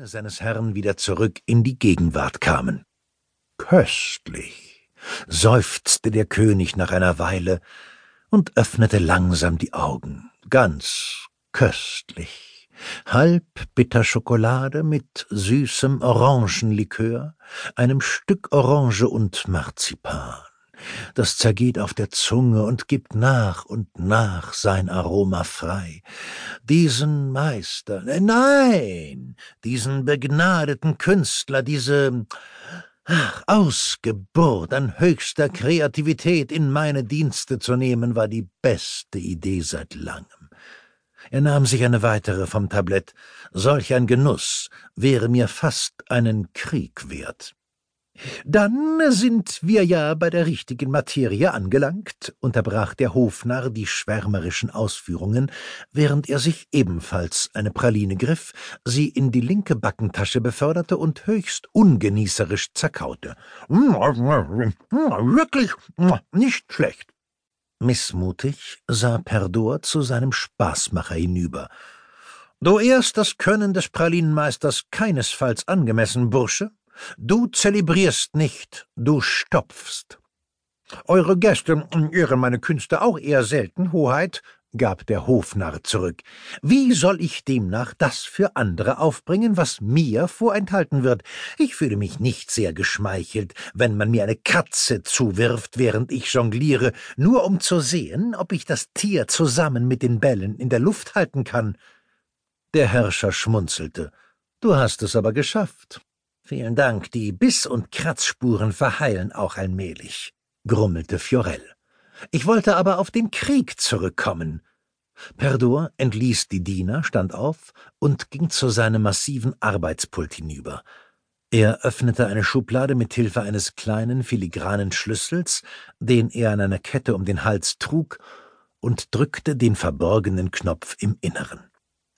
Pläne seines Herrn wieder zurück in die Gegenwart kamen. Köstlich, seufzte der König nach einer Weile und öffnete langsam die Augen. Ganz köstlich. Halb Bitterschokolade mit süßem Orangenlikör, einem Stück Orange und Marzipan. Das zergeht auf der Zunge und gibt nach und nach sein Aroma frei. Diesen Meister, äh, nein, diesen begnadeten Künstler, diese Ach, Ausgeburt an höchster Kreativität in meine Dienste zu nehmen, war die beste Idee seit langem. Er nahm sich eine weitere vom Tablett. Solch ein Genuss wäre mir fast einen Krieg wert. Dann sind wir ja bei der richtigen Materie angelangt, unterbrach der Hofnarr die schwärmerischen Ausführungen, während er sich ebenfalls eine Praline griff, sie in die linke Backentasche beförderte und höchst ungenießerisch zerkaute. Wirklich nicht schlecht. Missmutig sah Perdor zu seinem Spaßmacher hinüber. Du ehrst das Können des Pralinenmeisters keinesfalls angemessen, Bursche, Du zelebrierst nicht, du stopfst. Eure Gäste ehren meine Künste auch eher selten, Hoheit, gab der Hofnarr zurück. Wie soll ich demnach das für andere aufbringen, was mir vorenthalten wird? Ich fühle mich nicht sehr geschmeichelt, wenn man mir eine Katze zuwirft, während ich jongliere, nur um zu sehen, ob ich das Tier zusammen mit den Bällen in der Luft halten kann. Der Herrscher schmunzelte. Du hast es aber geschafft. Vielen Dank, die Biss- und Kratzspuren verheilen auch allmählich, grummelte Fiorell. Ich wollte aber auf den Krieg zurückkommen. Perdor entließ die Diener, stand auf und ging zu seinem massiven Arbeitspult hinüber. Er öffnete eine Schublade mit Hilfe eines kleinen filigranen Schlüssels, den er an einer Kette um den Hals trug, und drückte den verborgenen Knopf im Inneren.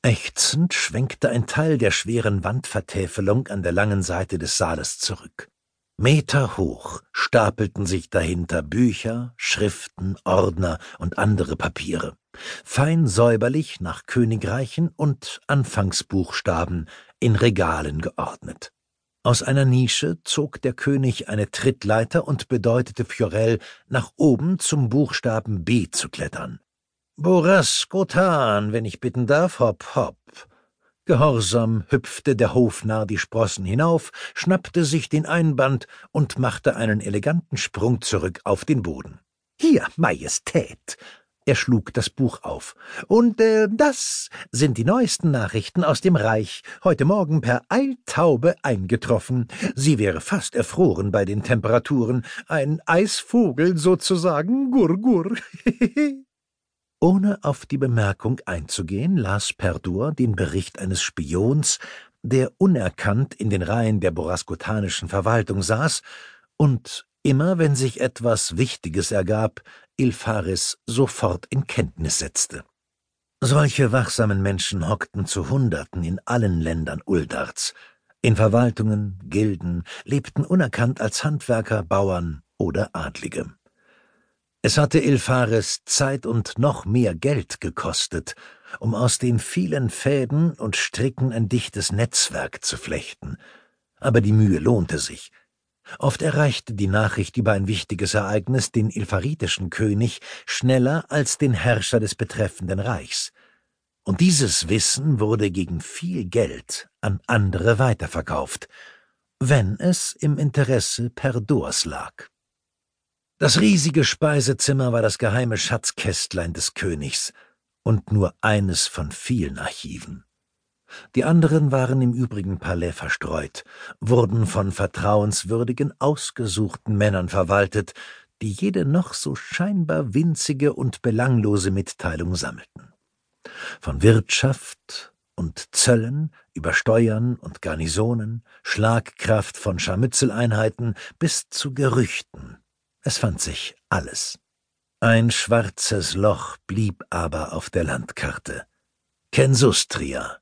Ächzend schwenkte ein Teil der schweren Wandvertäfelung an der langen Seite des Saales zurück. Meter hoch stapelten sich dahinter Bücher, Schriften, Ordner und andere Papiere, fein säuberlich nach Königreichen und Anfangsbuchstaben in Regalen geordnet. Aus einer Nische zog der König eine Trittleiter und bedeutete Fiorell, nach oben zum Buchstaben B zu klettern. Boraskotan, wenn ich bitten darf, hopp, hopp. Gehorsam hüpfte der Hofnarr die Sprossen hinauf, schnappte sich den Einband und machte einen eleganten Sprung zurück auf den Boden. Hier, Majestät! Er schlug das Buch auf. Und äh, das sind die neuesten Nachrichten aus dem Reich, heute Morgen per Eiltaube eingetroffen. Sie wäre fast erfroren bei den Temperaturen. Ein Eisvogel sozusagen, gur, gur. Ohne auf die Bemerkung einzugehen, las Perdur den Bericht eines Spions, der unerkannt in den Reihen der boraskotanischen Verwaltung saß und immer, wenn sich etwas Wichtiges ergab, Ilfaris sofort in Kenntnis setzte. Solche wachsamen Menschen hockten zu Hunderten in allen Ländern Uldarts, in Verwaltungen, Gilden, lebten unerkannt als Handwerker, Bauern oder Adlige. Es hatte Ilfares Zeit und noch mehr Geld gekostet, um aus den vielen Fäden und Stricken ein dichtes Netzwerk zu flechten. Aber die Mühe lohnte sich. Oft erreichte die Nachricht über ein wichtiges Ereignis den ilfaritischen König schneller als den Herrscher des betreffenden Reichs. Und dieses Wissen wurde gegen viel Geld an andere weiterverkauft, wenn es im Interesse Perdors lag. Das riesige Speisezimmer war das geheime Schatzkästlein des Königs und nur eines von vielen Archiven. Die anderen waren im übrigen Palais verstreut, wurden von vertrauenswürdigen, ausgesuchten Männern verwaltet, die jede noch so scheinbar winzige und belanglose Mitteilung sammelten. Von Wirtschaft und Zöllen über Steuern und Garnisonen, Schlagkraft von Scharmützeleinheiten bis zu Gerüchten es fand sich alles. Ein schwarzes Loch blieb aber auf der Landkarte. Kensustria.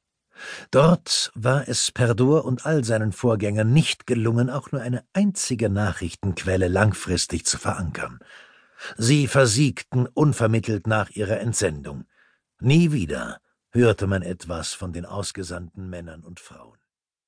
Dort war es Perdor und all seinen Vorgängern nicht gelungen, auch nur eine einzige Nachrichtenquelle langfristig zu verankern. Sie versiegten unvermittelt nach ihrer Entsendung. Nie wieder hörte man etwas von den ausgesandten Männern und Frauen.